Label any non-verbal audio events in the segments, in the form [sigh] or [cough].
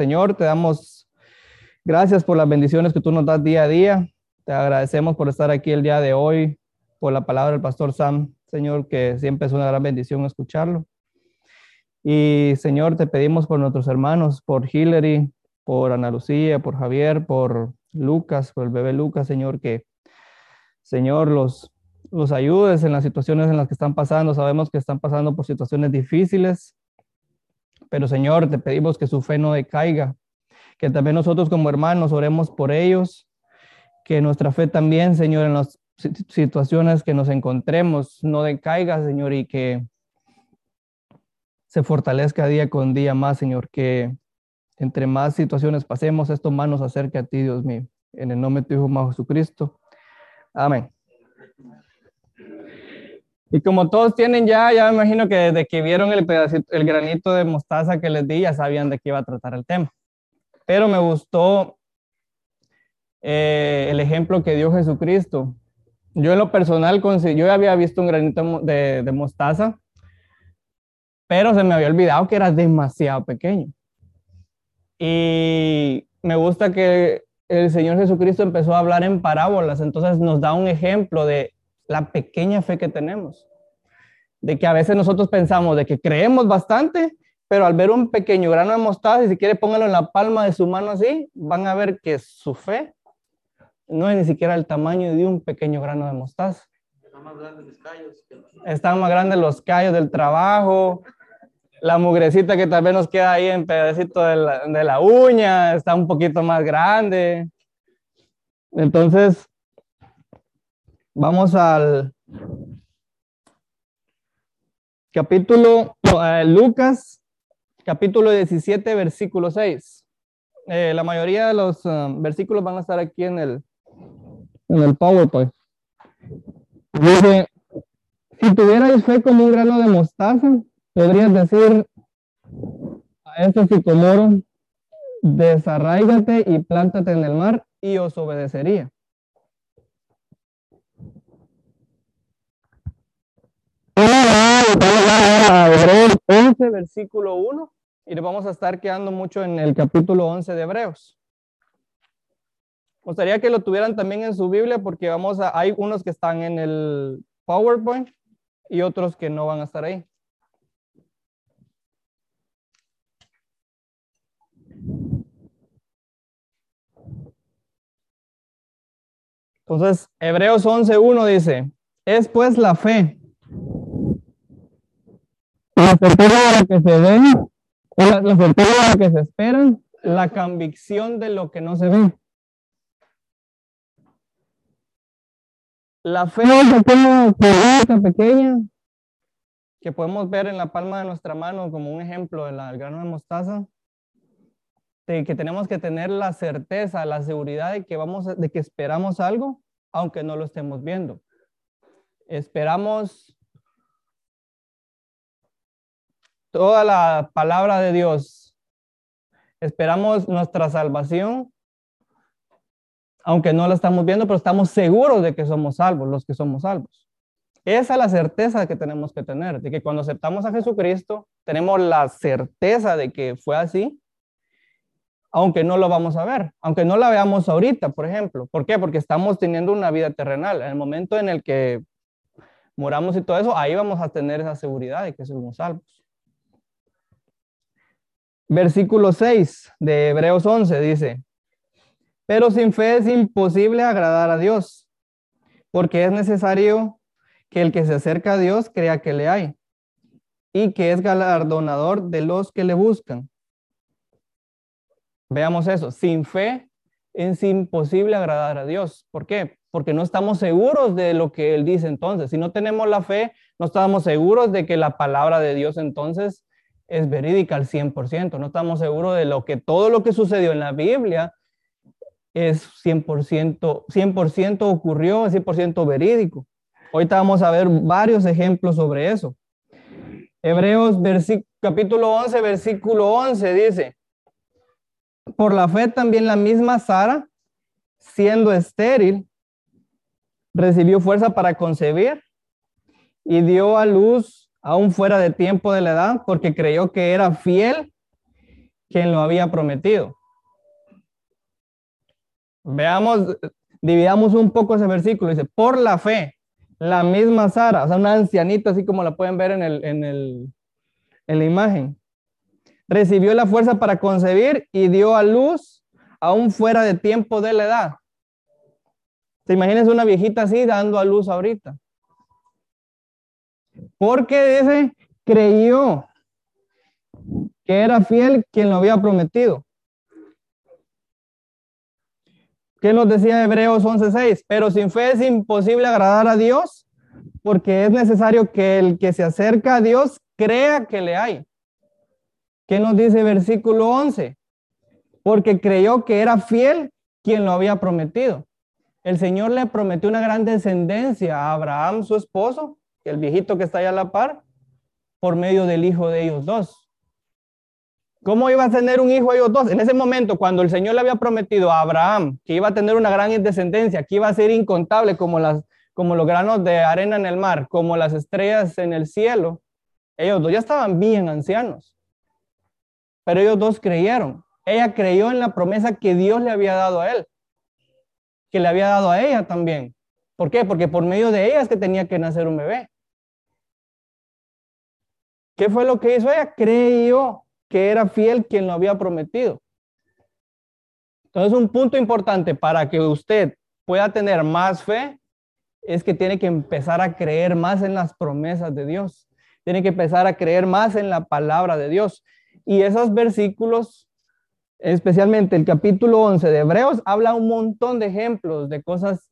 Señor, te damos gracias por las bendiciones que tú nos das día a día. Te agradecemos por estar aquí el día de hoy, por la palabra del pastor Sam, Señor, que siempre es una gran bendición escucharlo. Y Señor, te pedimos por nuestros hermanos, por Hillary, por Ana Lucía, por Javier, por Lucas, por el bebé Lucas, Señor, que Señor los, los ayudes en las situaciones en las que están pasando. Sabemos que están pasando por situaciones difíciles, pero Señor, te pedimos que su fe no decaiga, que también nosotros como hermanos oremos por ellos, que nuestra fe también, Señor, en las situaciones que nos encontremos no decaiga, Señor, y que se fortalezca día con día más, Señor, que entre más situaciones pasemos, esto más nos acerque a ti, Dios mío. En el nombre de tu Hijo Jesucristo. Amén. Y como todos tienen ya, ya me imagino que desde que vieron el pedacito, el granito de mostaza que les di, ya sabían de qué iba a tratar el tema. Pero me gustó eh, el ejemplo que dio Jesucristo. Yo en lo personal, yo había visto un granito de, de mostaza, pero se me había olvidado que era demasiado pequeño. Y me gusta que el Señor Jesucristo empezó a hablar en parábolas, entonces nos da un ejemplo de la pequeña fe que tenemos. De que a veces nosotros pensamos de que creemos bastante, pero al ver un pequeño grano de mostaza, y si quiere póngalo en la palma de su mano así, van a ver que su fe no es ni siquiera el tamaño de un pequeño grano de mostaza. Están más grandes los callos. Están más grandes los callos del trabajo, la mugrecita que tal vez nos queda ahí en pedacito de la, de la uña, está un poquito más grande. Entonces, Vamos al capítulo, Lucas, capítulo 17, versículo 6. Eh, la mayoría de los um, versículos van a estar aquí en el, en el PowerPoint. Dice, si tuvierais fe como un grano de mostaza, podrías decir a este sicomoro, desarraígate y plántate en el mar y os obedecería. 11, versículo 1, y le vamos a estar quedando mucho en el capítulo 11 de Hebreos. Me gustaría que lo tuvieran también en su Biblia porque vamos a, hay unos que están en el PowerPoint y otros que no van a estar ahí. Entonces, Hebreos 11.1 dice, es pues la fe la certeza de lo que se ve, la, la certeza de lo que se espera, la convicción de lo que no se ve. La fe es pequeña, pequeña que podemos ver en la palma de nuestra mano como un ejemplo del grano de mostaza, de que tenemos que tener la certeza, la seguridad de que vamos, de que esperamos algo, aunque no lo estemos viendo. Esperamos toda la palabra de Dios. Esperamos nuestra salvación, aunque no la estamos viendo, pero estamos seguros de que somos salvos, los que somos salvos. Esa es la certeza que tenemos que tener, de que cuando aceptamos a Jesucristo, tenemos la certeza de que fue así, aunque no lo vamos a ver, aunque no la veamos ahorita, por ejemplo. ¿Por qué? Porque estamos teniendo una vida terrenal. En el momento en el que moramos y todo eso, ahí vamos a tener esa seguridad de que somos salvos. Versículo 6 de Hebreos 11 dice, pero sin fe es imposible agradar a Dios, porque es necesario que el que se acerca a Dios crea que le hay y que es galardonador de los que le buscan. Veamos eso, sin fe es imposible agradar a Dios. ¿Por qué? Porque no estamos seguros de lo que Él dice entonces. Si no tenemos la fe, no estamos seguros de que la palabra de Dios entonces es verídica al 100%. No estamos seguros de lo que todo lo que sucedió en la Biblia es 100%, 100 ocurrió, es 100% verídico. Ahorita vamos a ver varios ejemplos sobre eso. Hebreos capítulo 11, versículo 11 dice, por la fe también la misma Sara, siendo estéril, recibió fuerza para concebir y dio a luz aún fuera de tiempo de la edad, porque creyó que era fiel quien lo había prometido. Veamos, dividamos un poco ese versículo. Dice, por la fe, la misma Sara, o sea, una ancianita, así como la pueden ver en, el, en, el, en la imagen, recibió la fuerza para concebir y dio a luz aún fuera de tiempo de la edad. ¿Te imaginas una viejita así dando a luz ahorita? Porque dice, creyó que era fiel quien lo había prometido. ¿Qué nos decía Hebreos 11:6? Pero sin fe es imposible agradar a Dios, porque es necesario que el que se acerca a Dios crea que le hay. ¿Qué nos dice versículo 11? Porque creyó que era fiel quien lo había prometido. El Señor le prometió una gran descendencia a Abraham, su esposo, el viejito que está allá a la par, por medio del hijo de ellos dos. ¿Cómo iba a tener un hijo ellos dos? En ese momento, cuando el Señor le había prometido a Abraham que iba a tener una gran descendencia, que iba a ser incontable como, los granos de arena en el mar, como las estrellas en el cielo, ellos dos ya estaban bien ancianos. Pero ellos dos creyeron. Ella creyó en la promesa que Dios le había dado a él, que le había dado a ella también. ¿Por qué? Porque por medio de ella es que tenía que nacer un bebé. ¿Qué fue lo que hizo ella? Creyó que era fiel quien lo había prometido. Entonces, un punto importante para que usted pueda tener más fe es que tiene que empezar a creer más en las promesas de Dios. Tiene que empezar a creer más en la palabra de Dios. Y esos versículos, especialmente el capítulo 11 de Hebreos, habla un montón de ejemplos de cosas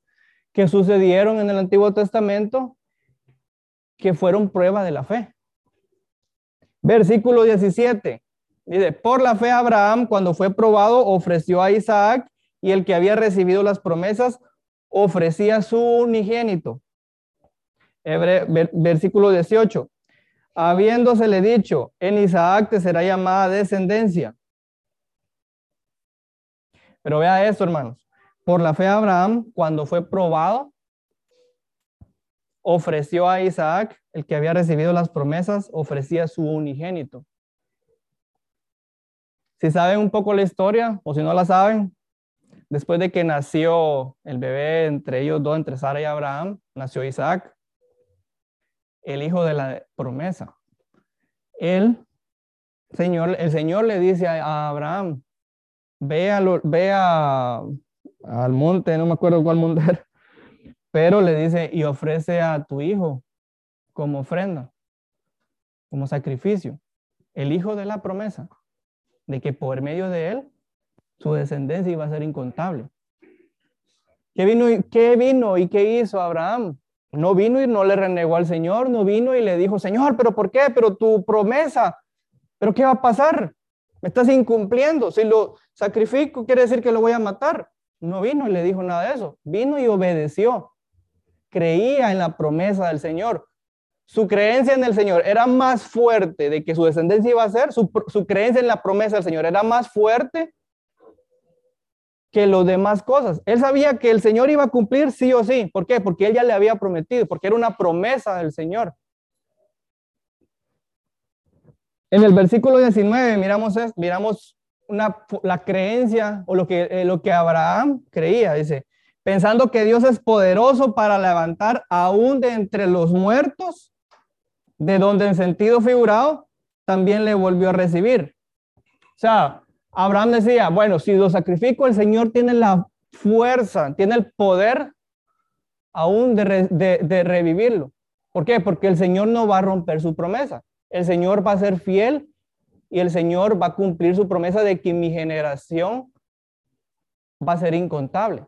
que sucedieron en el Antiguo Testamento que fueron prueba de la fe. Versículo 17. Dice, por la fe Abraham, cuando fue probado, ofreció a Isaac y el que había recibido las promesas ofrecía su unigénito. versículo 18. Habiéndosele dicho, en Isaac te será llamada descendencia. Pero vea esto, hermanos. Por la fe Abraham, cuando fue probado, ofreció a Isaac, el que había recibido las promesas, ofrecía su unigénito. Si saben un poco la historia, o si no la saben, después de que nació el bebé entre ellos dos, entre Sara y Abraham, nació Isaac, el hijo de la promesa. Él, Señor, el Señor le dice a Abraham, ve, a, al monte, no me acuerdo cuál monte era, pero le dice, y ofrece a tu hijo como ofrenda, como sacrificio, el hijo de la promesa de que por medio de él su descendencia iba a ser incontable. ¿Qué vino, y, qué vino y qué hizo Abraham? No vino y no le renegó al Señor, no vino y le dijo, Señor, pero ¿por qué? Pero tu promesa, ¿pero qué va a pasar? Me estás incumpliendo. Si lo sacrifico, quiere decir que lo voy a matar. No vino y le dijo nada de eso. Vino y obedeció. Creía en la promesa del Señor su creencia en el Señor era más fuerte de que su descendencia iba a ser, su, creencia en la promesa del Señor era más fuerte que los demás cosas. Él sabía que el Señor iba a cumplir sí o sí. ¿Por qué? Porque él ya le había prometido, porque era una promesa del Señor. En el versículo 19 miramos, miramos una, la creencia o lo que, eh, lo que Abraham creía. Dice, pensando que Dios es poderoso para levantar aún de entre los muertos de donde en sentido figurado también le volvió a recibir. O sea, Abraham decía, bueno, si lo sacrifico, el Señor tiene la fuerza, tiene el poder aún de, de revivirlo. ¿Por qué? Porque el Señor no va a romper su promesa. El Señor va a ser fiel y el Señor va a cumplir su promesa de que mi generación va a ser incontable.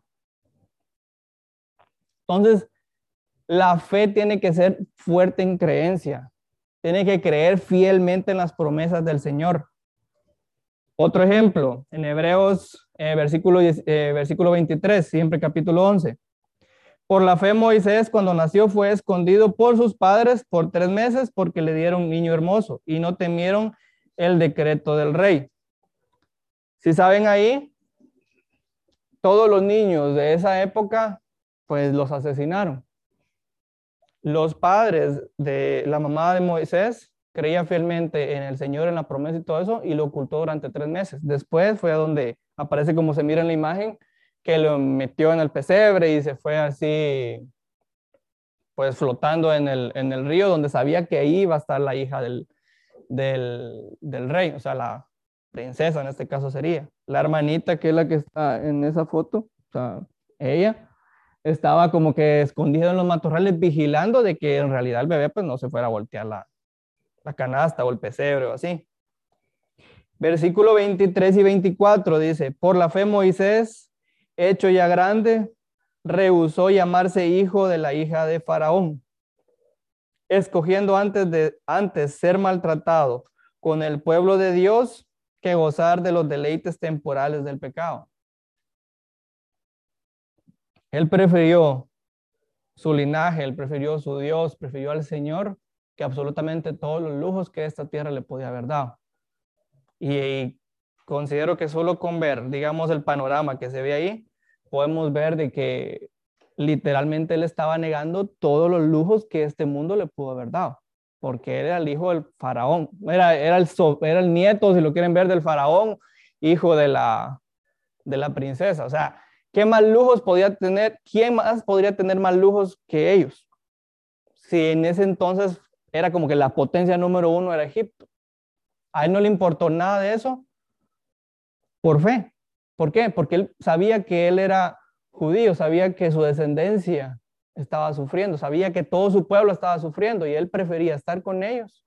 Entonces, la fe tiene que ser fuerte en creencia. Tiene que creer fielmente en las promesas del Señor. Otro ejemplo, en Hebreos, eh, versículo, eh, versículo 23, siempre capítulo 11. Por la fe Moisés cuando nació fue escondido por sus padres por tres meses porque le dieron un niño hermoso y no temieron el decreto del rey. Si saben ahí, todos los niños de esa época, pues los asesinaron los padres de la mamá de Moisés creía fielmente en el Señor, en la promesa y todo eso, y lo ocultó durante tres meses. Después fue a donde aparece como se mira en la imagen, que lo metió en el pesebre y se fue así, pues flotando en el, en el río, donde sabía que ahí iba a estar la hija del, del, del rey, o sea, la princesa en este caso sería. La hermanita que es la que está en esa foto, o sea, ella estaba como que escondida en los matorrales vigilando de que en realidad el bebé pues no se fuera a voltear la, la canasta o el pesebre o así. Versículo 23 y 24 dice, por la fe Moisés, hecho ya grande, rehusó llamarse hijo de la hija de Faraón, escogiendo antes de antes ser maltratado con el pueblo de Dios que gozar de los deleites temporales del pecado. Él prefirió su linaje, él prefirió su Dios, prefirió al Señor que absolutamente todos los lujos que esta tierra le podía haber dado. Y, considero que solo con ver, digamos, el panorama que se ve ahí, podemos ver de que literalmente él estaba negando todos los lujos que este mundo le pudo haber dado, porque era el hijo del faraón, era, era, el, era el nieto, si lo quieren ver, del faraón, hijo de la, de la princesa. O sea, ¿qué más lujos podía tener? ¿Quién más podría tener más lujos que ellos? Si en ese entonces era como que la potencia número uno era Egipto. A él no le importó nada de eso por fe. ¿Por qué? Porque él sabía que él era judío, sabía que su descendencia estaba sufriendo, sabía que todo su pueblo estaba sufriendo y él prefería estar con ellos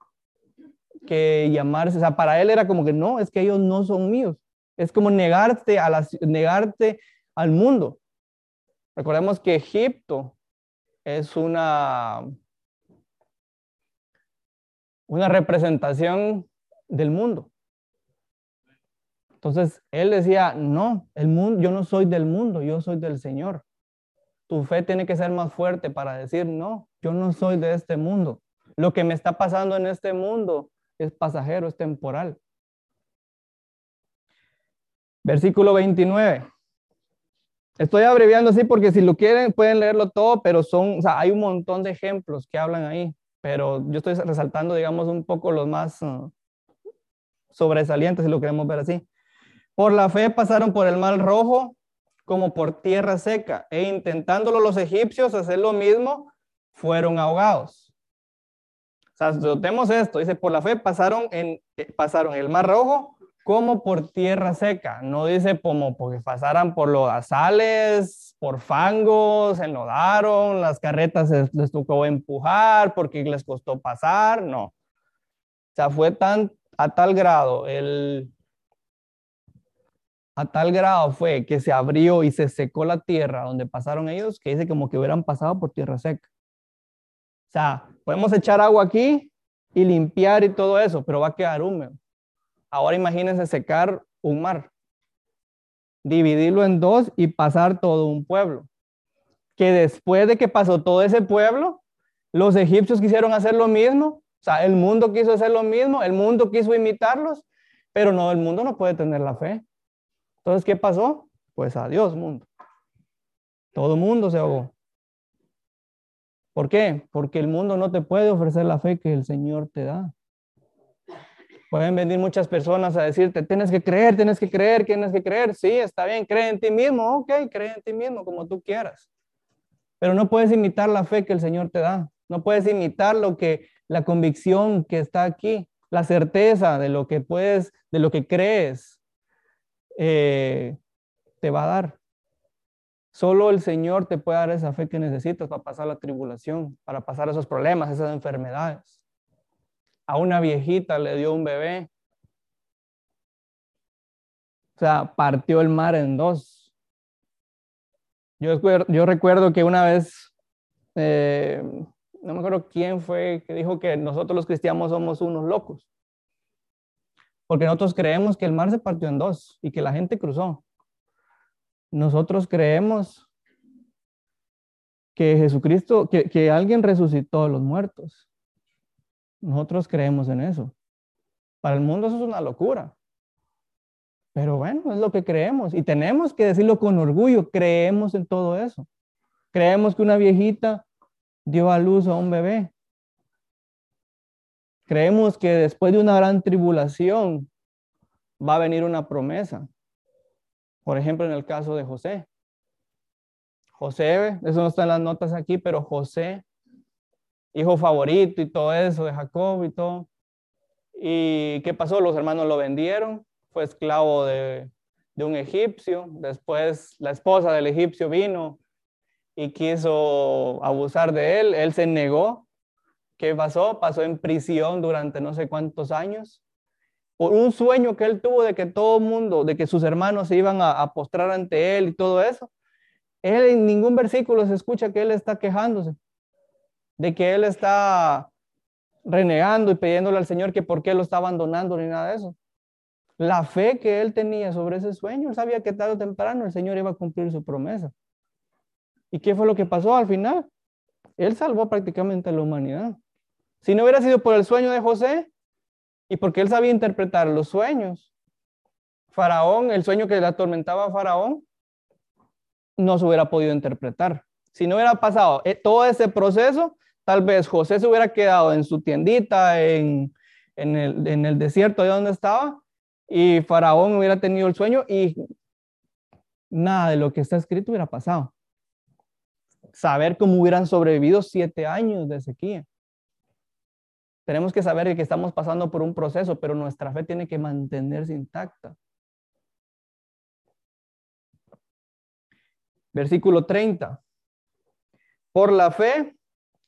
que llamarse, o sea, para él era como que no, es que ellos no son míos. Es como negarte, a negarte al mundo. Recordemos que Egipto es una una representación del mundo. Entonces, él decía, no, el mundo, yo no soy del mundo, yo soy del Señor. Tu fe tiene que ser más fuerte para decir, no, yo no soy de este mundo. Lo que me está pasando en este mundo es pasajero, es temporal. Versículo 29. Estoy abreviando así porque si lo quieren pueden leerlo todo, pero son, o sea, hay un montón de ejemplos que hablan ahí pero yo estoy resaltando, digamos, un poco los más uh, sobresalientes, si lo queremos ver así. Por la fe pasaron por el mar rojo como por tierra seca, e intentándolo los egipcios hacer lo mismo, fueron ahogados. O notemos esto, dice, por la fe pasaron, en, eh, pasaron el mar rojo como por tierra seca, no dice como porque pasaran por los asales, por fangos, se enlodaron, las carretas les tocó empujar porque les costó pasar, no. O sea, fue tan a tal grado el a tal grado fue que se abrió y se secó la tierra donde pasaron ellos, que dice como que hubieran pasado por tierra seca. O sea, podemos echar agua aquí y limpiar y todo eso, pero va a quedar húmedo. Ahora imagínense secar un mar, dividirlo en dos y pasar todo un pueblo. Que después de que pasó todo ese pueblo, los egipcios quisieron hacer lo mismo, o sea, el mundo quiso hacer lo mismo, el mundo quiso imitarlos, pero no, el mundo no puede tener la fe. Entonces, ¿qué pasó? Pues adiós, mundo. Todo mundo se ahogó. ¿Por qué? Porque el mundo no te puede ofrecer la fe que el Señor te da. Pueden venir muchas personas a decirte, tienes que creer, tienes que creer, tienes que creer. Sí, está bien, cree en ti mismo, ok, cree en ti mismo como tú quieras. Pero no puedes imitar la fe que el Señor te da. No puedes imitar lo que, la convicción que está aquí, la certeza de lo que puedes, de lo que crees, eh, te va a dar. Solo el Señor te puede dar esa fe que necesitas para pasar la tribulación, para pasar esos problemas, esas enfermedades a una viejita le dio un bebé. O sea, partió el mar en dos. Yo, yo recuerdo que una vez, eh, no me acuerdo quién fue que dijo que nosotros los cristianos somos unos locos. Porque nosotros creemos que el mar se partió en dos y que la gente cruzó. Nosotros creemos que Jesucristo, que, que alguien resucitó a los muertos. Nosotros creemos en eso. Para el mundo eso es una locura. Pero bueno, es lo que creemos y tenemos que decirlo con orgullo. Creemos en todo eso. Creemos que una viejita dio a luz a un bebé. Creemos que después de una gran tribulación va a venir una promesa. Por ejemplo, en el caso de José. José, eso no está en las notas aquí, pero José, hijo favorito y todo eso de Jacob y todo. ¿Y qué pasó? Los hermanos lo vendieron, fue esclavo de, de un egipcio. Después la esposa del egipcio vino y quiso abusar de él. Él se negó. ¿Qué pasó? Pasó en prisión durante no sé cuántos años por un sueño que él tuvo de que todo el mundo, de que sus hermanos se iban a, a, postrar ante él y todo eso. Él en ningún versículo se escucha que él está quejándose, de que él está renegando y pidiéndole al Señor que por qué lo está abandonando ni nada de eso. La fe que él tenía sobre ese sueño, él sabía que tarde o temprano el Señor iba a cumplir su promesa. ¿Y qué fue lo que pasó al final? Él salvó prácticamente a la humanidad. Si no hubiera sido por el sueño de José y porque él sabía interpretar los sueños, Faraón, el sueño que le atormentaba a Faraón, no se hubiera podido interpretar. Si no hubiera pasado eh, todo ese proceso, tal vez José se hubiera quedado en su tiendita, en, en, el, en el desierto de donde estaba, y Faraón hubiera tenido el sueño y nada de lo que está escrito hubiera pasado. Saber cómo hubieran sobrevivido siete años de sequía. Tenemos que saber que estamos pasando por un proceso, pero nuestra fe tiene que mantenerse intacta. Versículo 30. Por la fe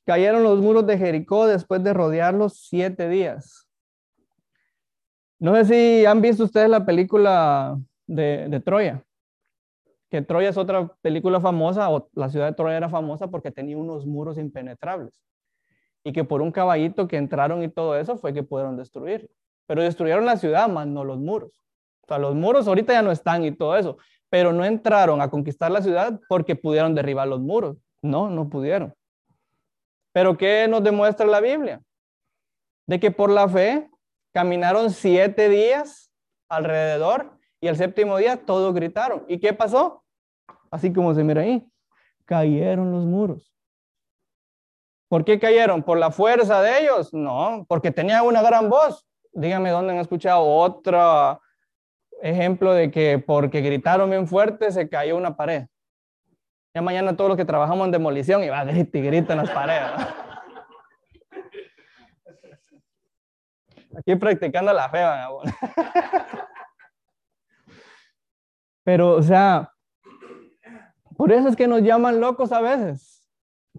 cayeron los muros de Jericó después de rodearlos siete días. No sé si han visto ustedes la película de, de, Troya, que Troya es otra película famosa, o la ciudad de Troya era famosa porque tenía unos muros impenetrables y que por un caballito que entraron y todo eso fue que pudieron destruir. Pero destruyeron la ciudad, más no los muros. O sea, los muros ahorita ya no están y todo eso, pero no entraron a conquistar la ciudad porque pudieron derribar los muros. No, no pudieron. Pero ¿qué nos demuestra la Biblia? De que por la fe caminaron siete días alrededor y el séptimo día todos gritaron. ¿Y qué pasó? Así como se mira ahí, cayeron los muros. ¿Por qué cayeron? ¿Por la fuerza de ellos? No, porque tenían una gran voz. Dígame dónde han escuchado otro ejemplo de que porque gritaron bien fuerte se cayó una pared. Ya mañana todos los que trabajamos en demolición y va a gritar y gritar en las paredes. Aquí practicando la fe, van Pero, o sea, por eso es que nos llaman locos a veces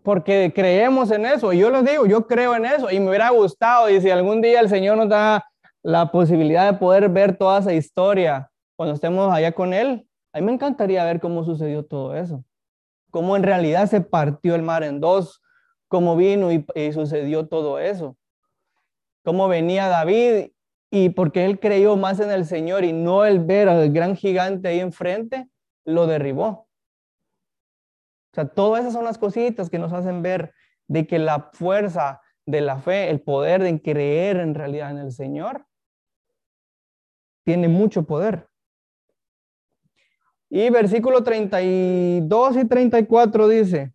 porque creemos en eso. Y yo les digo, yo creo en eso y me hubiera gustado. Y si algún día el Señor nos da la posibilidad de poder ver toda esa historia cuando estemos allá con Él, a mí me encantaría ver cómo sucedió todo eso. Cómo en realidad se partió el mar en dos, cómo vino y, y sucedió todo eso. Cómo venía David y porque él creyó más en el Señor y no el ver al gran gigante ahí enfrente, lo derribó. Sea, todas esas son las cositas que nos hacen ver de que la fuerza de la fe, el poder de creer en realidad en el Señor, tiene mucho poder. Y versículo 32 y 34 dice,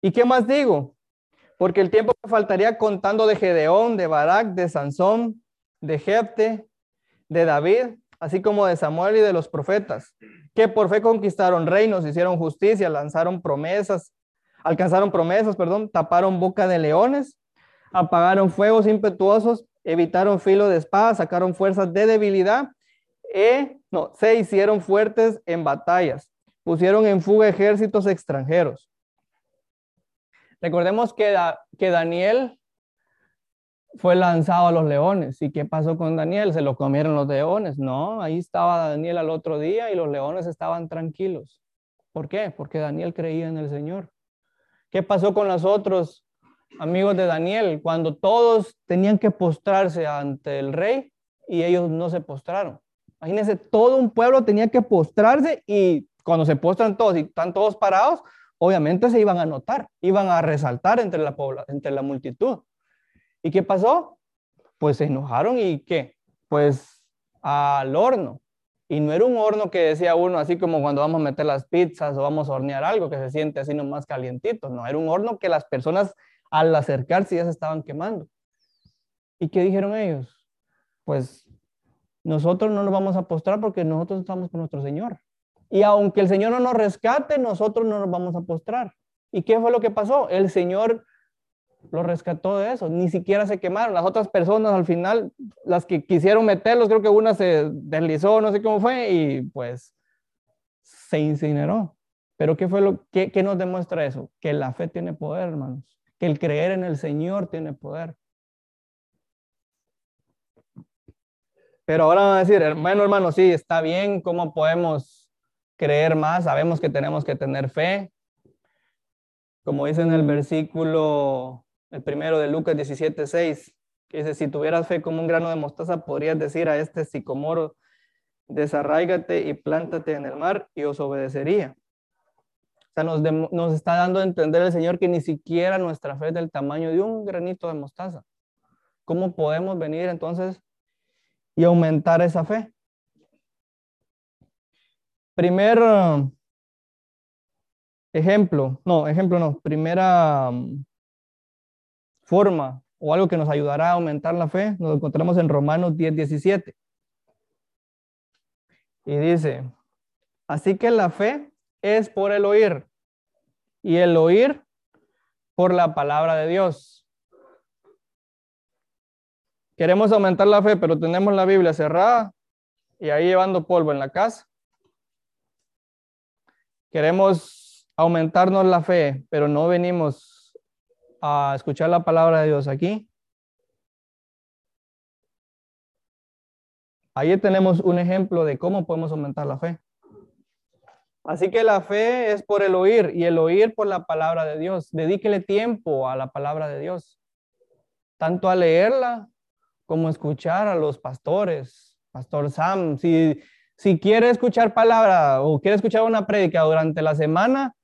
¿y qué más digo? Porque el tiempo me faltaría contando de Gedeón, de Barak, de Sansón, de Jepte, de David, así como de Samuel y de los profetas que por fe conquistaron reinos, hicieron justicia, lanzaron promesas, alcanzaron promesas, perdón, taparon boca de leones, apagaron fuegos impetuosos, evitaron filo de espada, sacaron fuerzas de debilidad, e, no, se hicieron fuertes en batallas, pusieron en fuga ejércitos extranjeros. Recordemos que, que Daniel fue lanzado a los leones. ¿Y qué pasó con Daniel? ¿Se lo comieron los leones? No, ahí estaba Daniel al otro día y los leones estaban tranquilos. ¿Por qué? Porque Daniel creía en el Señor. ¿Qué pasó con los otros amigos de Daniel cuando todos tenían que postrarse ante el rey y ellos no se postraron? Imagínense, todo un pueblo tenía que postrarse y cuando se postran todos y están todos parados, obviamente se iban a notar, iban a resaltar entre la, entre la multitud. ¿Y qué pasó? Pues se enojaron y qué? Pues al horno. Y no era un horno que decía uno así como cuando vamos a meter las pizzas o vamos a hornear algo que se siente así nomás calientito. No, era un horno que las personas al acercarse ya se estaban quemando. ¿Y qué dijeron ellos? Pues nosotros no nos vamos a postrar porque nosotros estamos con nuestro Señor. Y aunque el Señor no nos rescate, nosotros no nos vamos a postrar. ¿Y qué fue lo que pasó? El Señor lo rescató de eso. Ni siquiera se quemaron. Las otras personas al final, las que quisieron meterlos, creo que una se deslizó, no sé cómo fue, y pues se incineró. Pero ¿qué fue lo que nos demuestra eso? Que la fe tiene poder, hermanos. Que el creer en el Señor tiene poder. Pero ahora van a decir, hermano, hermano, sí, está bien, ¿cómo podemos creer más? Sabemos que tenemos que tener fe. Como dice en el versículo, el primero de Lucas 17, 6, que dice, si tuvieras fe como un grano de mostaza, podrías decir a este sicomoro, desarráigate y plántate en el mar y os obedecería. O sea, nos, nos está dando a entender el Señor que ni siquiera nuestra fe es del tamaño de un granito de mostaza. ¿Cómo podemos venir entonces y aumentar esa fe? Primer uh, ejemplo, no, ejemplo no, primera um, forma o algo que nos ayudará a aumentar la fe, nos encontramos en Romanos 10, 17. Y dice, así que la fe es por el oír y el oír por la palabra de Dios. Queremos aumentar la fe, pero tenemos la Biblia cerrada y ahí llevando polvo en la casa. Queremos aumentarnos la fe, pero no venimos a escuchar la palabra de Dios aquí. Ahí tenemos un ejemplo de cómo podemos aumentar la fe. Así que la fe es por el oír y el oír por la palabra de Dios. Dedíquele tiempo a la palabra de Dios, tanto a leerla como a escuchar a los pastores. Pastor Sam, si, si quiere escuchar palabra o quiere escuchar una prédica durante la semana,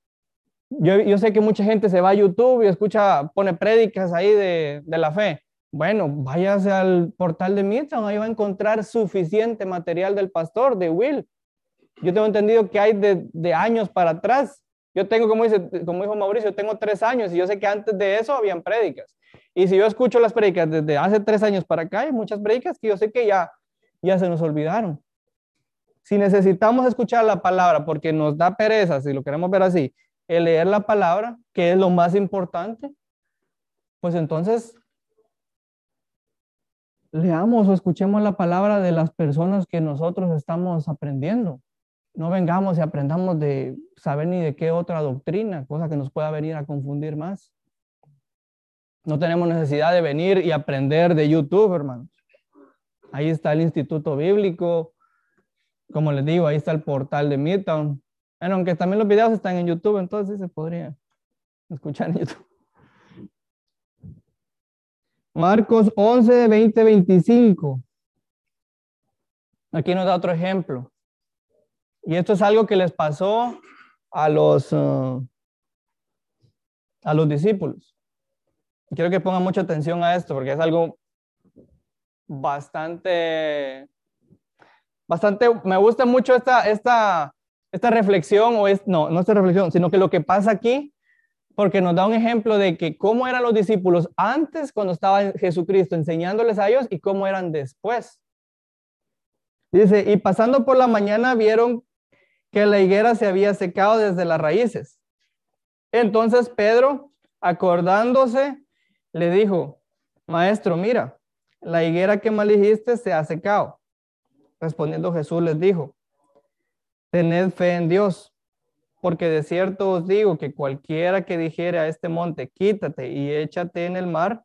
yo, yo, sé que mucha gente se va a YouTube y escucha, pone prédicas ahí de, de la fe. Bueno, váyase al portal de Midtown, ahí va a encontrar suficiente material del pastor, de Will. Yo tengo entendido que hay de, de años para atrás. Yo tengo, como, dice, como dijo Mauricio, tengo tres años y yo sé que antes de eso habían prédicas. Y si yo escucho las prédicas desde hace tres años para acá, hay muchas prédicas que yo sé que ya, ya se nos olvidaron. Si necesitamos escuchar la palabra porque nos da pereza, si lo queremos ver así, el leer la palabra, que es lo más importante, pues entonces leamos o escuchemos la palabra de las personas que nosotros estamos aprendiendo. No vengamos y aprendamos de saber ni de qué otra doctrina, cosa que nos pueda venir a confundir más. No tenemos necesidad de venir y aprender de YouTube, hermanos. Ahí está el Instituto Bíblico. Como les digo, ahí está el portal de Midtown. Bueno, aunque también los videos están en YouTube, entonces se podría escuchar en YouTube. Marcos 11, 20, 25. Aquí nos da otro ejemplo. Y esto es algo que les pasó a los, uh, a los discípulos. Quiero que pongan mucha atención a esto porque es algo bastante, bastante, me gusta mucho esta, esta, esta reflexión, o es, no, no esta reflexión, sino que lo que pasa aquí porque nos da un ejemplo de que cómo eran los discípulos antes cuando estaba Jesucristo enseñándoles a ellos y cómo eran después. Dice, y pasando por la mañana vieron que la higuera se había secado desde las raíces. Entonces Pedro, acordándose, le dijo, maestro, mira, la higuera que maldijiste se ha secado. Respondiendo Jesús les dijo, tened fe en Dios porque de cierto os digo que cualquiera que dijere a este monte, quítate y échate en el mar,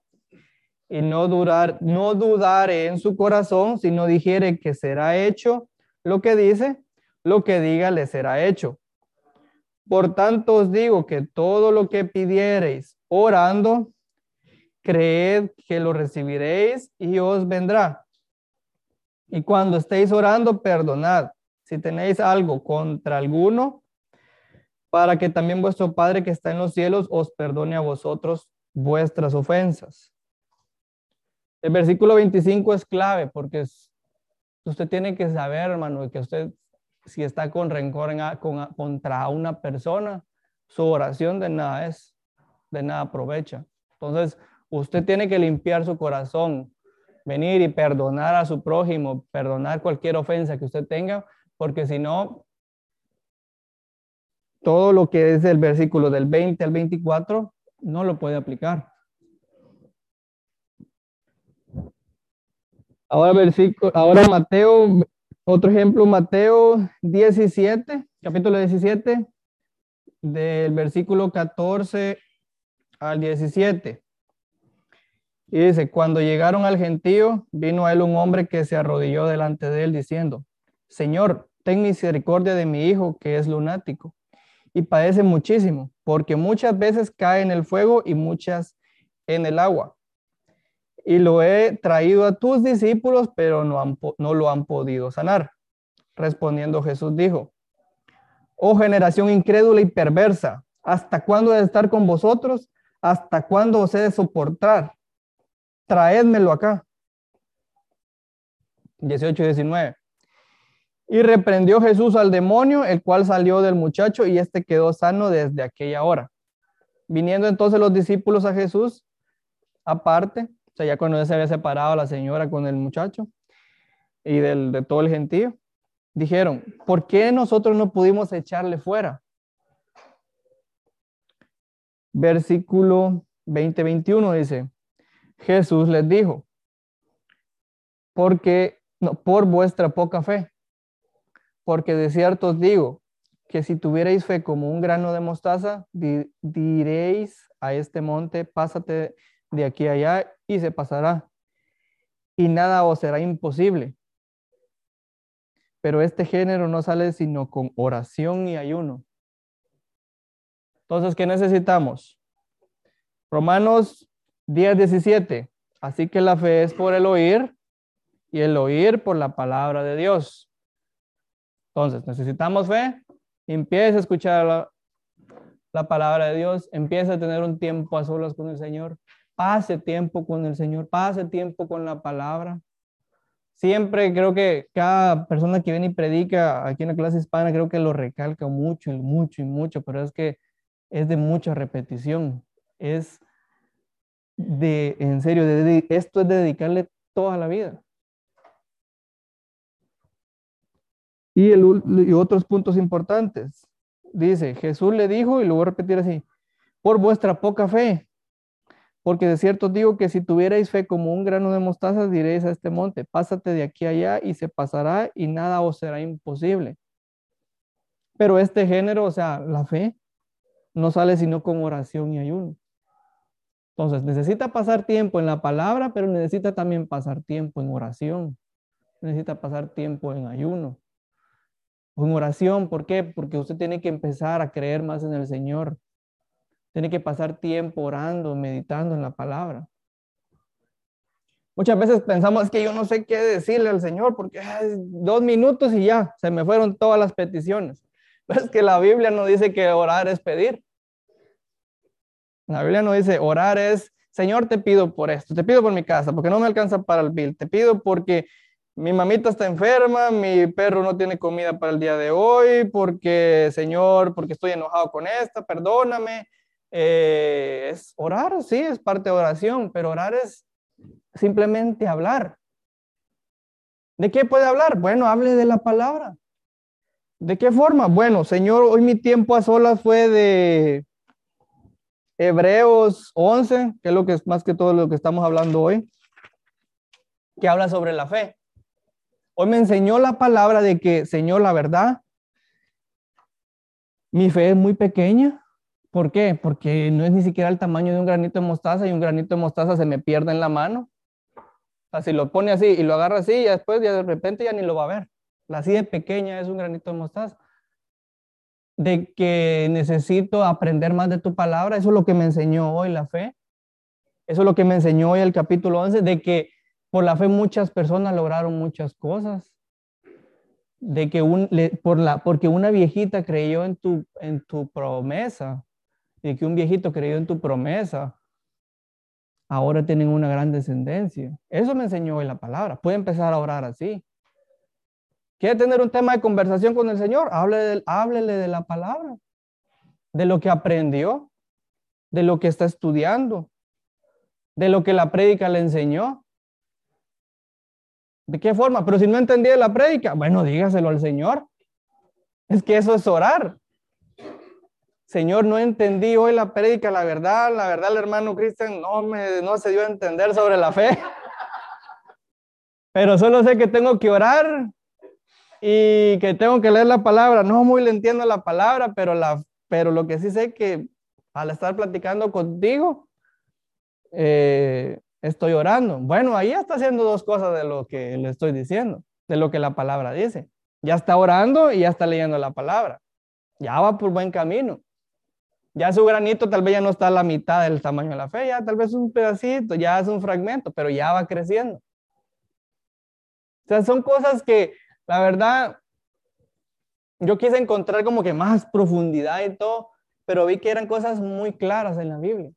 y no dudar, no dudare en su corazón, sino dijere que será hecho lo que dice, lo que diga le será hecho. Por tanto os digo que todo lo que pidiereis orando, creed que lo recibiréis y os vendrá. Y cuando estéis orando, perdonad si tenéis algo contra alguno para que también vuestro Padre que está en los cielos os perdone a vosotros vuestras ofensas. El versículo 25 es clave porque usted tiene que saber, hermano, que usted, si está con rencor contra una persona, su oración de nada es, de nada aprovecha. Entonces, usted tiene que limpiar su corazón. venir y perdonar a su prójimo, perdonar cualquier ofensa que usted tenga, porque si no, todo lo que es el versículo del 20 al 24 no lo puede aplicar. Ahora versículo, ahora Mateo, otro ejemplo, Mateo 17, capítulo 17, del versículo 14 al 17. Y dice, cuando llegaron al gentío, vino a él un hombre que se arrodilló delante de él diciendo, Señor, ten misericordia de mi hijo que es lunático y padece muchísimo, porque muchas veces cae en el fuego y muchas en el agua. Y lo he traído a tus discípulos, pero no, no lo han podido sanar. Respondiendo Jesús dijo, oh generación incrédula y perversa, ¿hasta cuándo he de estar con vosotros? ¿Hasta cuándo os he de soportar? traédmelo acá. 18 y 19. Y reprendió Jesús al demonio, el cual salió del muchacho y este quedó sano desde aquella hora. Viniendo entonces los discípulos a Jesús, aparte, o sea, ya cuando se había separado la señora con el muchacho y del, de todo el gentío, dijeron, ¿por qué nosotros no pudimos echarle fuera? Versículo 20-21 dice, Jesús les dijo, porque no, por vuestra poca fe, porque de cierto os digo que si tuvierais fe como un grano de mostaza, diréis a este monte, pásate de aquí a allá y se pasará, y nada os será imposible. Pero este género no sale sino con oración y ayuno. Entonces, ¿qué necesitamos? Romanos 10, 17. Así que la fe es por el oír y el oír por la palabra de Dios. Entonces, necesitamos fe. Empieza a escuchar la, la palabra de Dios. Empieza a tener un tiempo a solas con el Señor. Pase tiempo con el Señor. Pase tiempo con la palabra. Siempre creo que cada persona que viene y predica aquí en la clase hispana, creo que lo recalca mucho y mucho y mucho, pero es que es de mucha repetición. Es de, en serio, de, esto es de dedicarle toda la vida. Y, otros puntos importantes. Dice, Jesús le dijo, y lo voy a repetir así, por vuestra poca fe. Porque de cierto digo que si tuvierais fe como un grano de mostaza, diréis a este monte, pásate de aquí allá y se pasará y nada os será imposible. Pero este género, o sea, la fe, no sale sino con oración y ayuno. Entonces, necesita pasar tiempo en la palabra, pero necesita también pasar tiempo en oración. Necesita pasar tiempo en ayuno. O en oración, ¿por qué? Porque usted tiene que empezar a creer más en el Señor. Tiene que pasar tiempo orando, meditando en la palabra. Muchas veces pensamos que yo no sé qué decirle al Señor porque dos minutos y ya, se me fueron todas las peticiones. [laughs] Pero es que la Biblia no dice que orar es pedir. La Biblia no dice, orar es, Señor, te pido por esto, te pido por mi casa, porque no me alcanza para el bill, te pido porque mi mamita está enferma, mi perro no tiene comida para el día de hoy, porque, Señor, porque estoy enojado con esta, perdóname. Eh, es orar, sí, es parte de oración, pero orar es simplemente hablar. ¿De qué puede hablar? Bueno, hable de la palabra. ¿De qué forma? Bueno, Señor, hoy mi tiempo a solas fue de Hebreos 11, que es lo que es más que todo lo que estamos hablando hoy, que habla sobre la fe. Hoy me enseñó la palabra de que, Señor, la verdad, mi fe es muy pequeña. ¿Por qué? Porque no es ni siquiera el tamaño de un granito de mostaza y un granito de mostaza se me pierde en la mano. O sea, si lo pone así y lo agarra así, y después ya de repente ya ni lo va a ver. La así de pequeña es un granito de mostaza de que necesito aprender más de tu palabra. Eso es lo que me enseñó hoy la fe. Eso es lo que me enseñó hoy el capítulo 11, de que por la fe muchas personas lograron muchas cosas. De que un, por la, porque una viejita creyó en tu, en tu promesa, y que un viejito creyó en tu promesa, ahora tienen una gran descendencia. Eso me enseñó hoy la palabra. Puede empezar a orar así. ¿Quiere tener un tema de conversación con el Señor? Háblele, háblele de la palabra, de lo que aprendió, de lo que está estudiando, de lo que la prédica le enseñó. ¿De qué forma? Pero si no entendía la prédica, bueno, dígaselo al Señor. Es que eso es orar. Señor, no entendí hoy la prédica, la verdad, la verdad, el hermano Cristian no, me, no se dio a entender sobre la fe. Pero solo sé que tengo que orar y que tengo que leer la palabra. No muy le entiendo la palabra, pero, la, pero lo que sí sé que al estar platicando contigo, eh, estoy orando. Bueno, ahí está haciendo dos cosas de lo que le estoy diciendo, de lo que la palabra dice. Ya está orando y ya está leyendo la palabra. Ya va por buen camino. Ya su granito tal vez ya no está a la mitad del tamaño de la fe, ya tal vez un pedacito, ya es un fragmento, pero ya va creciendo. O sea, son cosas que la verdad yo quise encontrar como que más profundidad y todo, pero vi que eran cosas muy claras en la Biblia.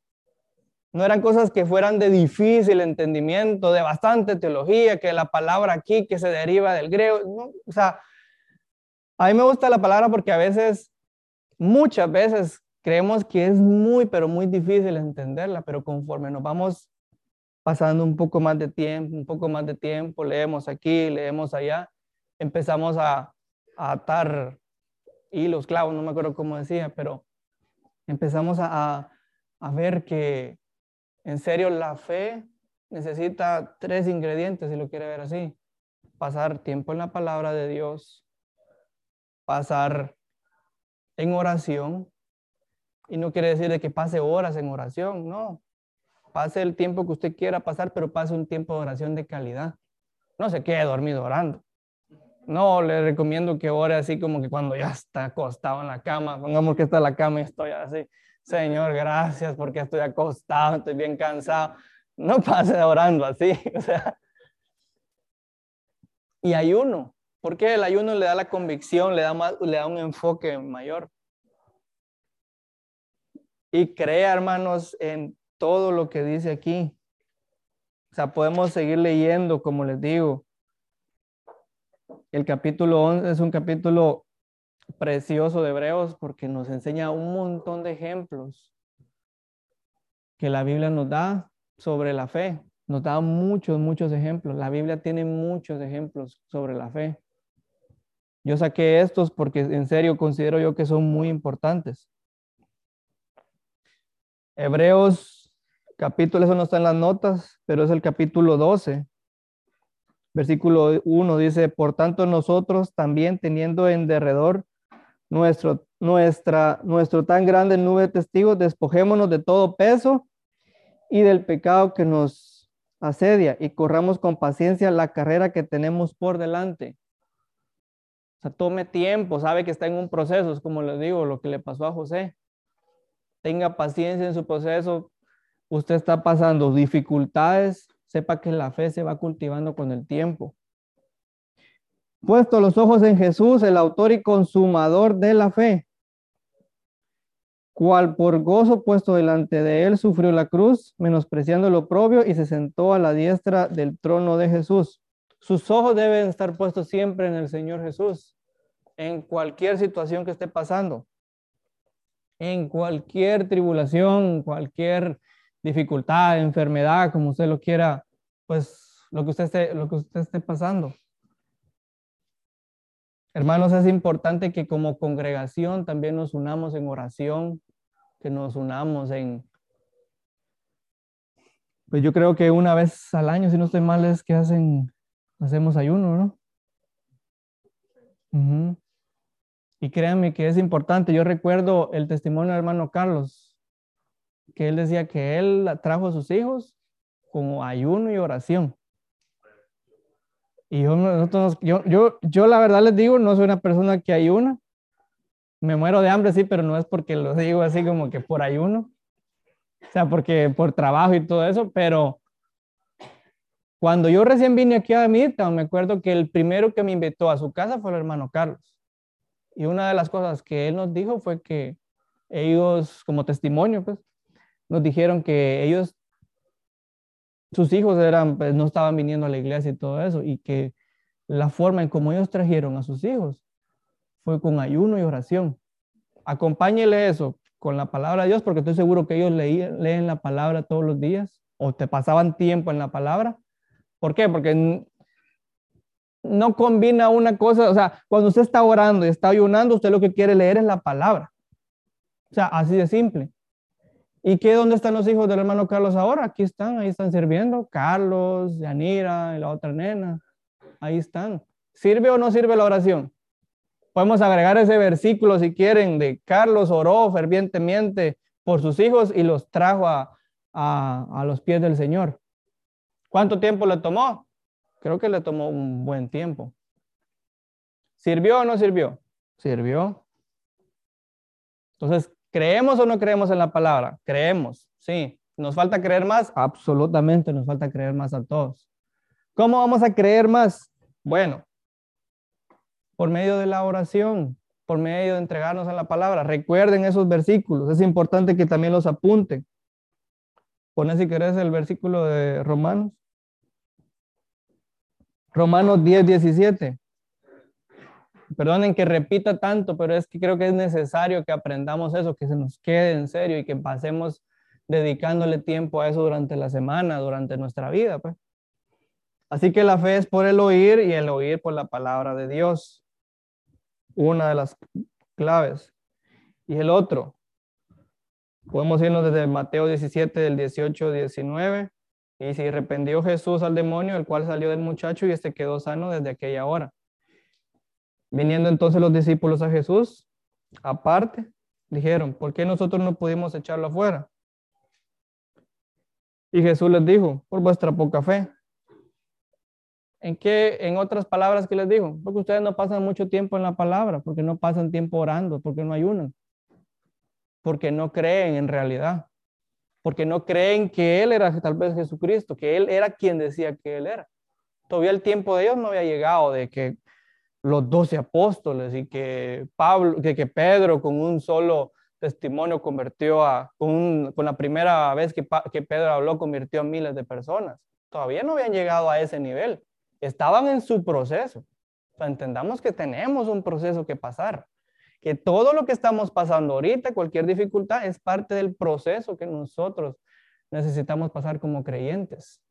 No eran cosas que fueran de difícil entendimiento, de bastante teología, que la palabra aquí que se deriva del griego. o sea, a mí me gusta la palabra porque a veces, muchas veces, creemos que es muy, pero muy difícil entenderla, pero conforme nos vamos pasando un poco más de tiempo, un poco más de tiempo, leemos aquí, leemos allá, empezamos a, a atar hilos, clavos, no me acuerdo cómo decía, pero empezamos a ver que en serio, la fe necesita tres ingredientes, si lo quiere ver así. Pasar tiempo en la palabra de Dios, pasar en oración, y no quiere decir de que pase horas en oración, no. Pase el tiempo que usted quiera pasar, pero pase un tiempo de oración de calidad. No se quede dormido orando. No, le recomiendo que ore así como que cuando ya está acostado en la cama, pongamos que está en la cama y estoy así. Señor, gracias porque estoy acostado, estoy bien cansado. No pase orando así. [laughs] O sea. Y ayuno, porque el ayuno le da la convicción, le da, más, le da un enfoque mayor. Y crea, hermanos, en todo lo que dice aquí. O sea, podemos seguir leyendo, como les digo. El capítulo 11 es un capítulo precioso de Hebreos porque nos enseña un montón de ejemplos que la Biblia nos da sobre la fe. Nos da muchos, muchos ejemplos. La Biblia tiene muchos ejemplos sobre la fe. Yo saqué estos porque en serio considero yo que son muy importantes. Hebreos capítulo, eso no está en las notas, pero es el capítulo 12. Versículo 1 dice, por tanto nosotros también teniendo en derredor nuestro, nuestra, nuestro tan grande nube de testigos, despojémonos de todo peso y del pecado que nos asedia y corramos con paciencia la carrera que tenemos por delante. O sea, tome tiempo, sabe que está en un proceso, es como le digo, lo que le pasó a José. Tenga paciencia en su proceso. Usted está pasando dificultades, sepa que la fe se va cultivando con el tiempo. Puesto los ojos en Jesús, el autor y consumador de la fe, cual por gozo puesto delante de él sufrió la cruz, menospreciando lo propio y se sentó a la diestra del trono de Jesús. Sus ojos deben estar puestos siempre en el Señor Jesús, en cualquier situación que esté pasando, en cualquier tribulación, cualquier dificultad, enfermedad, como usted lo quiera, pues lo que usted esté, lo que usted esté pasando. Hermanos, es importante que como congregación también nos unamos en oración, que nos unamos en... Pues yo creo que una vez al año, si no estoy mal, es que hacen, hacemos ayuno, ¿no? Y créanme que es importante. Yo recuerdo el testimonio del hermano Carlos, que él decía que él trajo a sus hijos como ayuno y oración. Y yo, yo, yo, yo la verdad les digo, no soy una persona que ayuna. Me muero de hambre, sí, pero no es porque lo digo así como que por ayuno. O sea, porque por trabajo y todo eso, pero cuando yo recién vine aquí a Midtown, me acuerdo que el primero que me invitó a su casa fue el hermano Carlos. Y una de las cosas que él nos dijo fue que ellos, como testimonio, pues, nos dijeron que ellos sus hijos eran, pues, no estaban viniendo a la iglesia y todo eso, y que la forma en cómo ellos trajeron a sus hijos fue con ayuno y oración. Acompáñele eso con la palabra de Dios, porque estoy seguro que ellos leen la palabra todos los días o te pasaban tiempo en la palabra. ¿Por qué? Porque no combina una cosa, o sea, cuando usted está orando y está ayunando, usted lo que quiere leer es la palabra. O sea, así de simple. ¿Y qué? ¿Dónde están los hijos del hermano Carlos ahora? Aquí están, ahí están sirviendo. Carlos, Yanira y la otra nena. Ahí están. ¿Sirve o no sirve la oración? Podemos agregar ese versículo si quieren de Carlos oró fervientemente por sus hijos y los trajo a, a los pies del Señor. ¿Cuánto tiempo le tomó? Creo que le tomó un buen tiempo. ¿Sirvió o no sirvió? Sirvió. Entonces, ¿creemos o no creemos en la palabra? Creemos, sí. ¿Nos falta creer más? Absolutamente, nos falta creer más a todos. ¿Cómo vamos a creer más? Bueno, por medio de la oración, por medio de entregarnos a la palabra. Recuerden esos versículos, es importante que también los apunten. Pone si querés el versículo de Romanos. Romanos 10, 17. Perdonen que repita tanto, pero es que creo que es necesario que aprendamos eso, que se nos quede en serio y que pasemos dedicándole tiempo a eso durante la semana, durante nuestra vida. Pues. Así que la fe es por el oír y el oír por la palabra de Dios. Una de las claves. Y el otro, podemos irnos desde Mateo 17, del 18 19. Y si arrependió Jesús al demonio, el cual salió del muchacho y este quedó sano desde aquella hora. Viniendo entonces los discípulos a Jesús, aparte, dijeron, ¿por qué nosotros no pudimos echarlo afuera? Y Jesús les dijo, por vuestra poca fe. ¿En qué, en otras palabras, qué les dijo? Porque ustedes no pasan mucho tiempo en la palabra, porque no pasan tiempo orando, porque no ayunan, porque no creen en realidad porque no creen que Él era tal vez Jesucristo, que Él era quien decía que Él era. Todavía el tiempo de ellos no había llegado de que los doce apóstoles y que Pablo, que, que Pedro con un solo testimonio convirtió a, con, con la primera vez que, que Pedro habló, convirtió a miles de personas. Todavía no habían llegado a ese nivel. Estaban en su proceso. entendamos que tenemos un proceso que pasar que todo lo que estamos pasando ahorita, cualquier dificultad, es parte del proceso que nosotros necesitamos pasar como creyentes.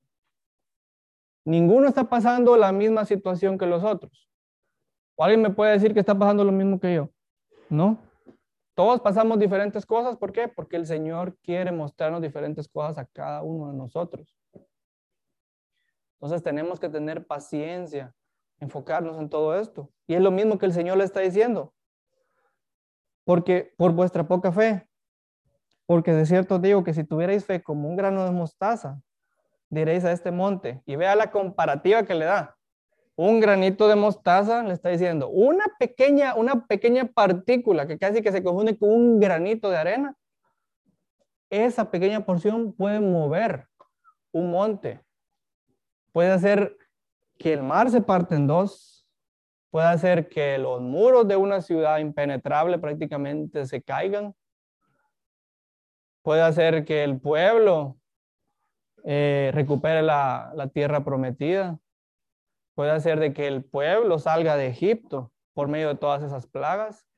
Ninguno está pasando la misma situación que los otros. ¿O alguien me puede decir que está pasando lo mismo que yo? No. Todos pasamos diferentes cosas. ¿Por qué? Porque el Señor quiere mostrarnos diferentes cosas a cada uno de nosotros. Entonces tenemos que tener paciencia, enfocarnos en todo esto. Y es lo mismo que el Señor le está diciendo porque por vuestra poca fe. Porque de cierto digo que si tuvierais fe como un grano de mostaza, diréis a este monte, y vea la comparativa que le da. Un granito de mostaza le está diciendo, una pequeña, una pequeña partícula que casi que se confunde con un granito de arena. Esa pequeña porción puede mover un monte. Puede hacer que el mar se parte en dos, puede hacer que los muros de una ciudad impenetrable prácticamente se caigan, puede hacer que el pueblo eh, recupere la, la, tierra prometida, puede hacer de que el pueblo salga de Egipto por medio de todas esas plagas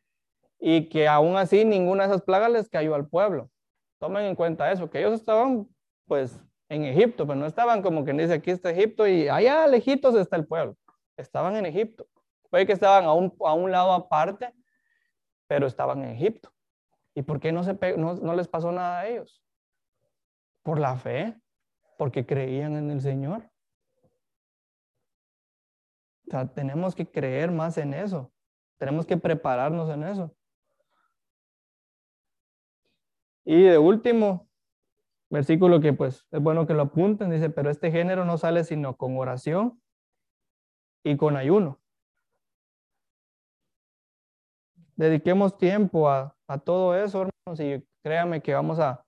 y que aún así ninguna de esas plagas les cayó al pueblo. Tomen en cuenta eso, que ellos estaban pues en Egipto, pero no estaban como quien dice aquí está Egipto y allá lejitos está el pueblo. Estaban en Egipto. Puede que estaban a un, lado aparte, pero estaban en Egipto. ¿Y por qué no, se no les pasó nada a ellos? Por la fe, porque creían en el Señor. Tenemos que creer más en eso. Tenemos que prepararnos en eso. Y de último, versículo que pues es bueno que lo apunten, dice, pero este género no sale sino con oración y con ayuno. dediquemos tiempo a, todo eso, hermanos, y créame que vamos a,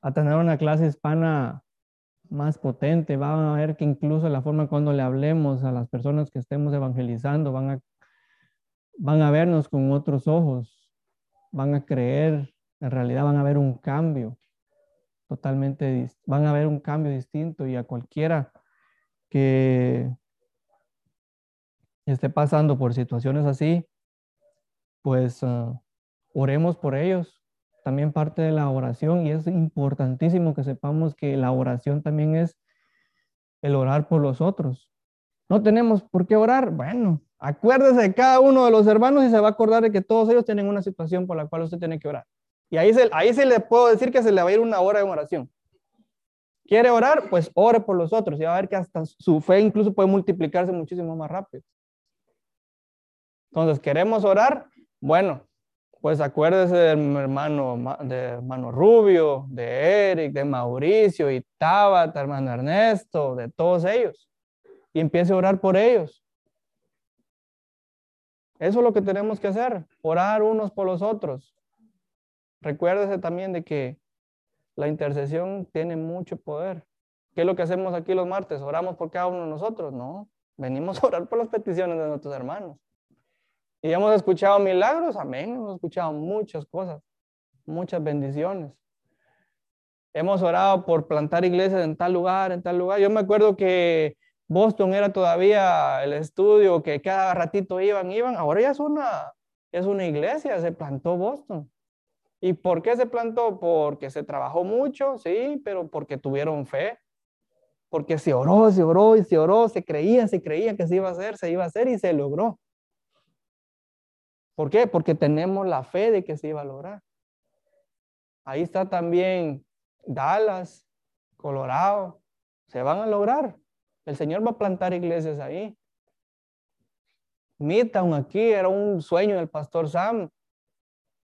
a tener una clase hispana más potente. Van a ver que incluso la forma cuando le hablemos a las personas que estemos evangelizando van a, van a vernos con otros ojos, van a creer, en realidad van a ver un cambio totalmente, van a ver un cambio distinto y a cualquiera que esté pasando por situaciones así, pues ah, oremos por ellos. También parte de la oración y es importantísimo que sepamos que la oración también es el orar por los otros. No tenemos por qué orar. Bueno, acuérdese de cada uno de los hermanos y se va a acordar de que todos ellos tienen una situación por la cual usted tiene que orar. Y ahí se, ahí se le puedo decir que se le va a ir una hora de oración. ¿Quiere orar? Pues ore por los otros y va a ver que hasta su fe incluso puede multiplicarse muchísimo más rápido. Entonces, ¿queremos orar? Bueno, pues acuérdese del hermano, de hermano Rubio, de Eric, de Mauricio y Tabata, hermano Ernesto, de todos ellos. Y empiece a orar por ellos. Eso es lo que tenemos que hacer, orar unos por los otros. Recuérdese también de que la intercesión tiene mucho poder. ¿Qué es lo que hacemos aquí los martes? ¿Oramos por cada uno de nosotros? No, venimos a orar por las peticiones de nuestros hermanos. Y hemos escuchado milagros, amén, hemos escuchado muchas cosas, muchas bendiciones. Hemos orado por plantar iglesias en tal lugar, en tal lugar. Yo me acuerdo que Boston era todavía el estudio que cada ratito iban, iban. Ahora ya es una, es una iglesia, se plantó Boston. ¿Y por qué se plantó? Porque se trabajó mucho, sí, pero porque tuvieron fe. Porque se oró, se oró y se oró, se creía, se creía que se iba a hacer, se iba a hacer y se logró. ¿Por qué? Porque tenemos la fe de que se iba a lograr. Ahí está también Dallas, Colorado. Se van a lograr. El Señor va a plantar iglesias ahí. Midtown aquí era un sueño del pastor Sam.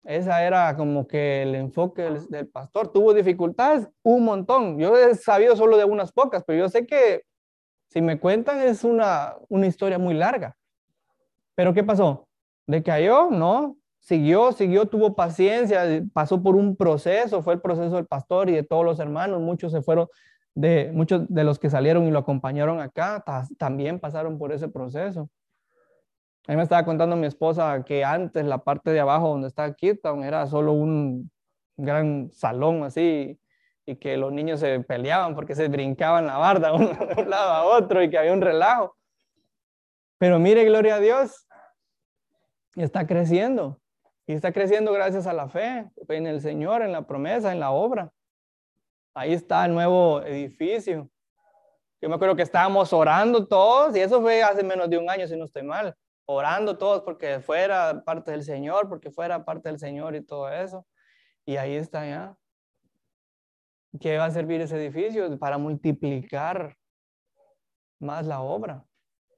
Esa era como que el enfoque del, pastor. Tuvo dificultades, un montón. Yo he sabido solo de unas pocas, pero yo sé que si me cuentan es una, una historia muy larga. Pero ¿qué pasó? ¿Decayó? No. Siguió, siguió, tuvo paciencia, pasó por un proceso, fue el proceso del pastor y de todos los hermanos. Muchos se fueron, de muchos de los que salieron y lo acompañaron acá, también pasaron por ese proceso. A mí me estaba contando mi esposa que antes la parte de abajo donde está Keaton era solo un gran salón así y que los niños se peleaban porque se brincaban la barda [laughs] de un lado a otro y que había un relajo. Pero mire, gloria a Dios, está creciendo. Y está creciendo gracias a la fe en el Señor, en la promesa, en la obra. Ahí está el nuevo edificio. Yo me acuerdo que estábamos orando todos y eso fue hace menos de un año, si no estoy mal orando todos porque fuera parte del Señor, porque fuera parte del Señor y todo eso. Y ahí está ya. ¿Qué va a servir ese edificio? Para multiplicar más la obra.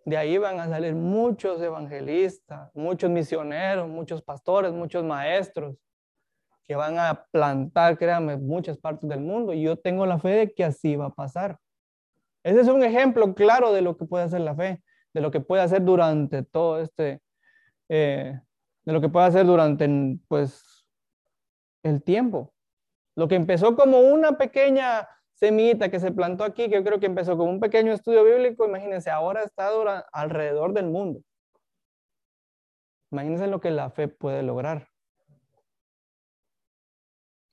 De ahí van a salir muchos evangelistas, muchos misioneros, muchos pastores, muchos maestros que van a plantar, créanme, muchas partes del mundo. Y yo tengo la fe de que así va a pasar. Ese es un ejemplo claro de lo que puede hacer la fe de lo que puede hacer durante todo este, eh, de lo que puede hacer durante, pues, el tiempo. Lo que empezó como una pequeña semita que se plantó aquí, que yo creo que empezó como un pequeño estudio bíblico, imagínense, ahora está alrededor del mundo. Imagínense lo que la fe puede lograr.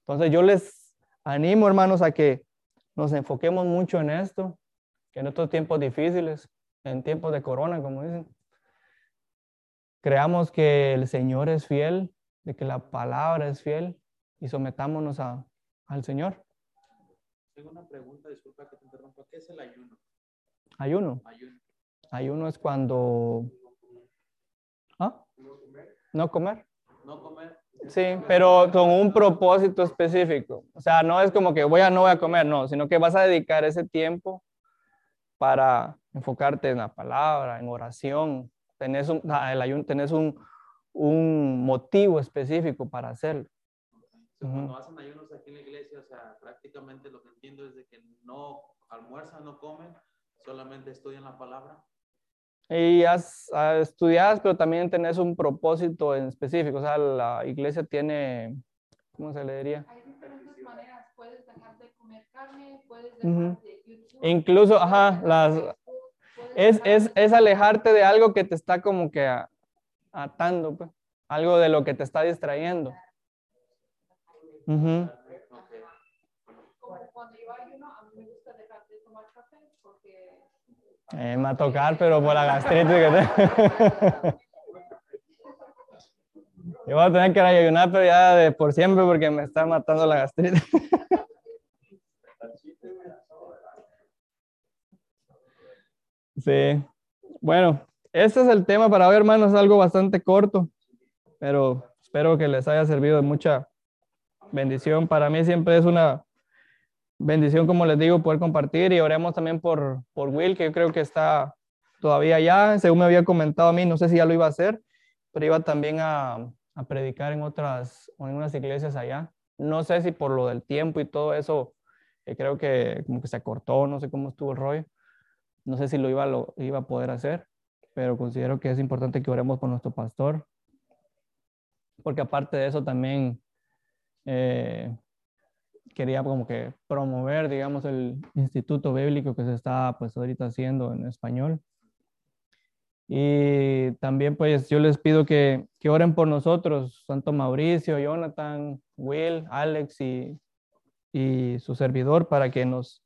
Entonces yo les animo, hermanos, a que nos enfoquemos mucho en esto, que en estos tiempos difíciles en tiempos de corona, como dicen. Creamos que el Señor es fiel, de que la palabra es fiel y sometámonos a, al Señor. Tengo una pregunta, disculpa que te interrumpa. ¿Qué es el ayuno? Ayuno. Ayuno, es cuando... ¿Ah? No comer. No comer. Sí, pero con un propósito específico. O sea, no es como que voy a no voy a comer, no, sino que vas a dedicar ese tiempo para enfocarte en la palabra, en oración. Tenés un, ah, el ayuno, tenés un, un motivo específico para hacerlo. Cuando hacen ayunos aquí en la iglesia, o sea, prácticamente lo que entiendo es de que no almuerzan, no comen, solamente estudian la palabra. Y has, estudiado, pero también tenés un propósito en específico. O sea, la iglesia tiene, ¿cómo se le diría? Hay diferentes maneras. Puedes dejar de comer carne, puedes dejar de Incluso, ajá, las, es, es, es, alejarte de algo que te está como que atando, pues, algo de lo que te está distrayendo. Uh eh, me va a tocar, pero por la gastritis que tengo. [laughs] Yo voy a tener que ayunar, pero ya de por siempre porque me está matando la gastritis. [laughs] Sí. Bueno, este es el tema para hoy, hermanos, algo bastante corto, pero espero que les haya servido de mucha bendición. Para mí siempre es una bendición, como les digo, poder compartir y oremos también por, por Will, que yo creo que está todavía allá, según me había comentado a mí, no sé si ya lo iba a hacer, pero iba también a, a predicar en otras, en unas iglesias allá. No sé si por lo del tiempo y todo eso, creo que como que se acortó, no sé cómo estuvo el rollo. No sé si lo iba, lo iba a poder hacer, pero considero que es importante que oremos por nuestro pastor, porque aparte de eso también eh, quería como que promover, digamos, el instituto bíblico que se está pues ahorita haciendo en español. Y también pues yo les pido que, que oren por nosotros, Santo Mauricio, Jonathan, Will, Alex y, y su servidor para que nos,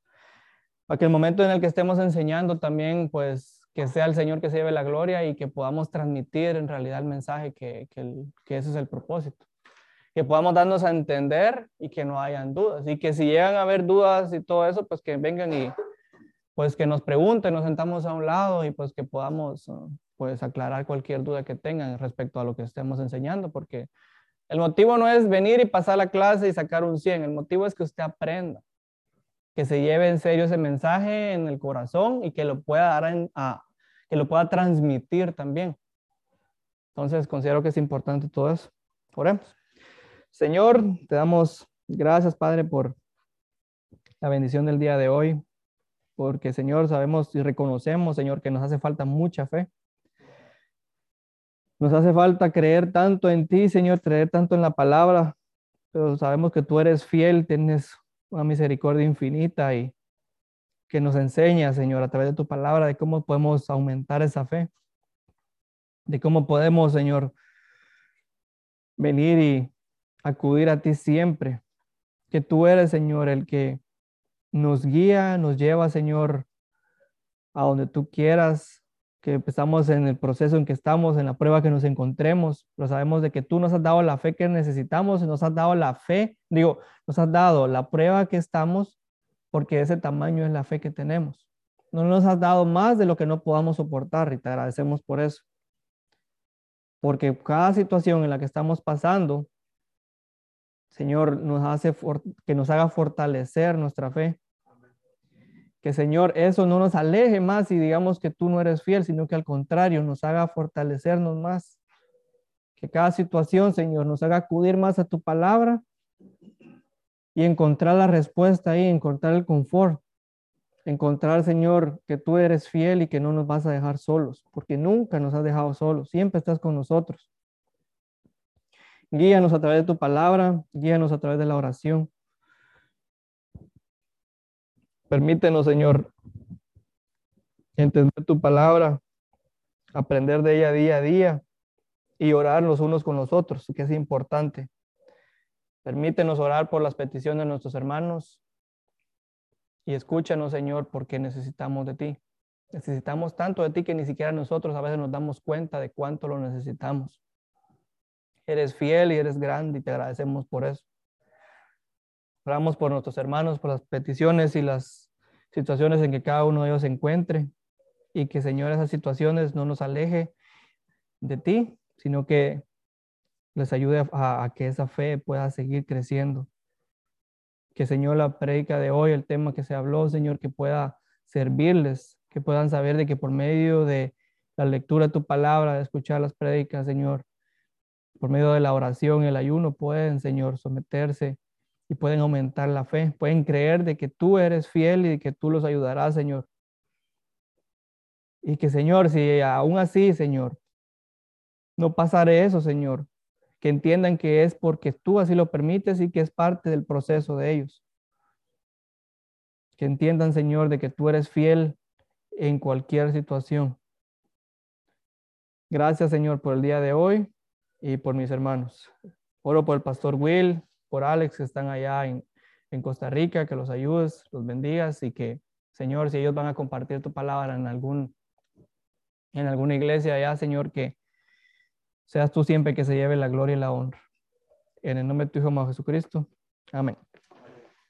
para que el momento en el que estemos enseñando también pues que sea el Señor que se lleve la gloria y que podamos transmitir en realidad el mensaje que, que, que ese es el propósito. Que podamos darnos a entender y que no hayan dudas. Y que si llegan a haber dudas y todo eso, pues que vengan y, pues que nos pregunten, nos sentamos a un lado y pues que podamos pues aclarar cualquier duda que tengan respecto a lo que estemos enseñando, porque el motivo no es venir y pasar la clase y sacar un 100, el motivo es que usted aprenda, que se lleve en serio ese mensaje en el corazón y que lo pueda dar a, que lo pueda transmitir también. Entonces considero que es importante todo eso. Oremos. Señor, te damos gracias, Padre, por la bendición del día de hoy porque Señor, sabemos y reconocemos, Señor, que nos hace falta mucha fe. Nos hace falta creer tanto en ti, Señor, creer tanto en la palabra, pero sabemos que tú eres fiel, tienes una misericordia infinita y que nos enseña, Señor, a través de tu palabra, de cómo podemos aumentar esa fe, de cómo podemos, Señor, venir y acudir a ti siempre, que tú eres, Señor, el que nos guía, nos lleva, Señor, a donde tú quieras, que empezamos en el proceso en que estamos, en la prueba que nos encontremos, pero sabemos de que tú nos has dado la fe que necesitamos, y nos has dado la fe, digo, nos has dado la prueba que estamos, porque ese tamaño es la fe que tenemos. No nos has dado más de lo que no podamos soportar y te agradecemos por eso. Porque cada situación en la que estamos pasando, Señor, nos hace que nos haga fortalecer nuestra fe. Que Señor, eso no nos aleje más y digamos que tú no eres fiel, sino que al contrario nos haga fortalecernos más. Que cada situación, Señor, nos haga acudir más a tu palabra y encontrar la respuesta ahí, encontrar el confort. Encontrar, Señor, que tú eres fiel y que no nos vas a dejar solos, porque nunca nos has dejado solos, siempre estás con nosotros. Guíanos a través de tu palabra, guíanos a través de la oración. Permítenos, Señor, entender tu palabra, aprender de ella día a día y orar los unos con los otros, que es importante. Permítenos orar por las peticiones de nuestros hermanos y escúchanos, Señor, porque necesitamos de ti. Necesitamos tanto de ti que ni siquiera nosotros a veces nos damos cuenta de cuánto lo necesitamos. Eres fiel y eres grande y te agradecemos por eso. Oramos por nuestros hermanos, por las peticiones y las situaciones en que cada uno de ellos se encuentre y que, Señor, esas situaciones no nos aleje de ti, sino que les ayude a, a, que esa fe pueda seguir creciendo. Que, Señor, la predica de hoy, el tema que se habló, Señor, que pueda servirles, que puedan saber de que por medio de la lectura de tu palabra, de escuchar las prédicas, Señor, por medio de la oración el ayuno pueden, Señor, someterse y pueden aumentar la fe. Pueden creer de que tú eres fiel y de que tú los ayudarás, Señor. Y que, Señor, si aún así, Señor, no pasaré eso, Señor, que entiendan que es porque tú así lo permites y que es parte del proceso de ellos. Que entiendan, Señor, de que tú eres fiel en cualquier situación. Gracias, Señor, por el día de hoy y por mis hermanos. Oro por el pastor Will, por Alex que están allá en, en Costa Rica, que los ayudes, los bendigas y que, Señor, si ellos van a compartir tu palabra en algún en alguna iglesia allá, Señor, que seas tú siempre que se lleve la gloria y la honra. En el nombre de tu Hijo Jesucristo. Amén.